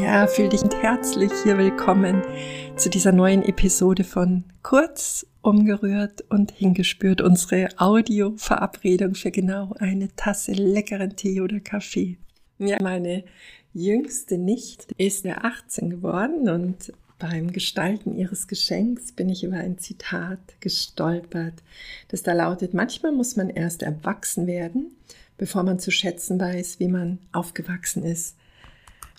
Ja, fühl dich herzlich hier willkommen zu dieser neuen Episode von Kurz, umgerührt und hingespürt. Unsere Audio-Verabredung für genau eine Tasse leckeren Tee oder Kaffee. Ja, meine jüngste Nicht ist ja 18 geworden und beim Gestalten ihres Geschenks bin ich über ein Zitat gestolpert, das da lautet, manchmal muss man erst erwachsen werden, bevor man zu schätzen weiß, wie man aufgewachsen ist.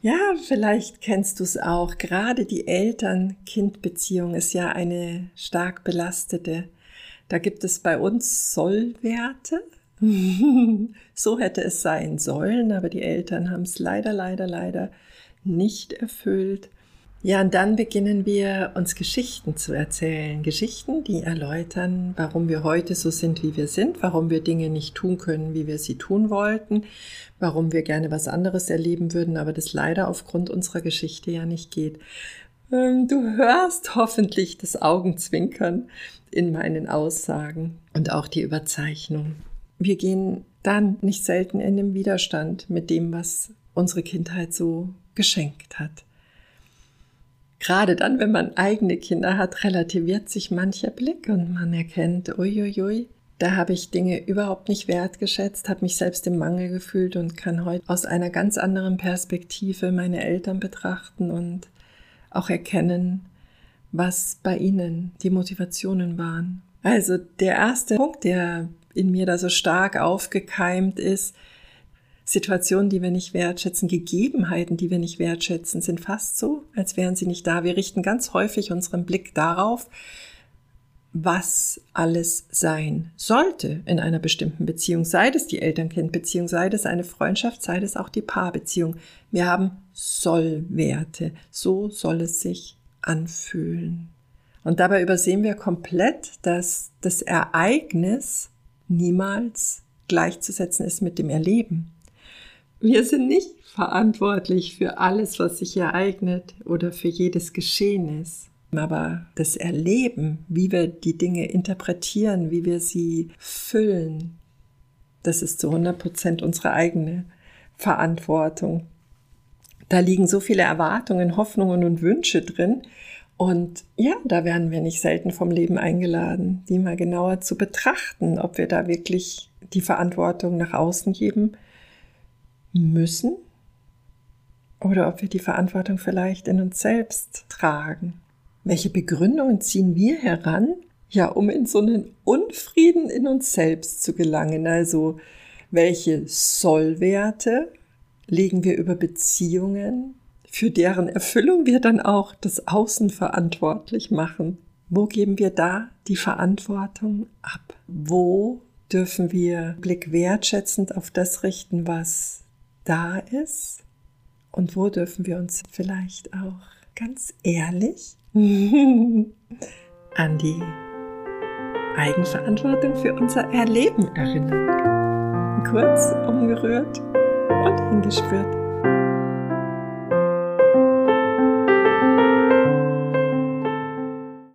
Ja, vielleicht kennst du es auch. Gerade die Eltern-Kind-Beziehung ist ja eine stark belastete. Da gibt es bei uns Sollwerte. so hätte es sein sollen, aber die Eltern haben es leider, leider, leider nicht erfüllt. Ja, und dann beginnen wir uns Geschichten zu erzählen. Geschichten, die erläutern, warum wir heute so sind, wie wir sind, warum wir Dinge nicht tun können, wie wir sie tun wollten, warum wir gerne was anderes erleben würden, aber das leider aufgrund unserer Geschichte ja nicht geht. Ähm, du hörst hoffentlich das Augenzwinkern in meinen Aussagen und auch die Überzeichnung. Wir gehen dann nicht selten in den Widerstand mit dem, was unsere Kindheit so geschenkt hat. Gerade dann, wenn man eigene Kinder hat, relativiert sich mancher Blick und man erkennt, uiuiui, da habe ich Dinge überhaupt nicht wertgeschätzt, habe mich selbst im Mangel gefühlt und kann heute aus einer ganz anderen Perspektive meine Eltern betrachten und auch erkennen, was bei ihnen die Motivationen waren. Also der erste Punkt, der in mir da so stark aufgekeimt ist, Situationen, die wir nicht wertschätzen, Gegebenheiten, die wir nicht wertschätzen, sind fast so, als wären sie nicht da. Wir richten ganz häufig unseren Blick darauf, was alles sein sollte in einer bestimmten Beziehung, sei es die Eltern-Kind-Beziehung, sei es eine Freundschaft, sei es auch die Paarbeziehung. Wir haben Sollwerte. So soll es sich anfühlen. Und dabei übersehen wir komplett, dass das Ereignis niemals gleichzusetzen ist mit dem Erleben. Wir sind nicht verantwortlich für alles, was sich ereignet oder für jedes Geschehnis. Aber das Erleben, wie wir die Dinge interpretieren, wie wir sie füllen, das ist zu 100 Prozent unsere eigene Verantwortung. Da liegen so viele Erwartungen, Hoffnungen und Wünsche drin. Und ja, da werden wir nicht selten vom Leben eingeladen, die mal genauer zu betrachten, ob wir da wirklich die Verantwortung nach außen geben müssen oder ob wir die Verantwortung vielleicht in uns selbst tragen. Welche Begründungen ziehen wir heran, ja, um in so einen Unfrieden in uns selbst zu gelangen? Also, welche Sollwerte legen wir über Beziehungen, für deren Erfüllung wir dann auch das Außen verantwortlich machen? Wo geben wir da die Verantwortung ab? Wo dürfen wir Blick wertschätzend auf das richten, was da ist und wo dürfen wir uns vielleicht auch ganz ehrlich an die Eigenverantwortung für unser Erleben erinnern. Kurz umgerührt und hingespürt.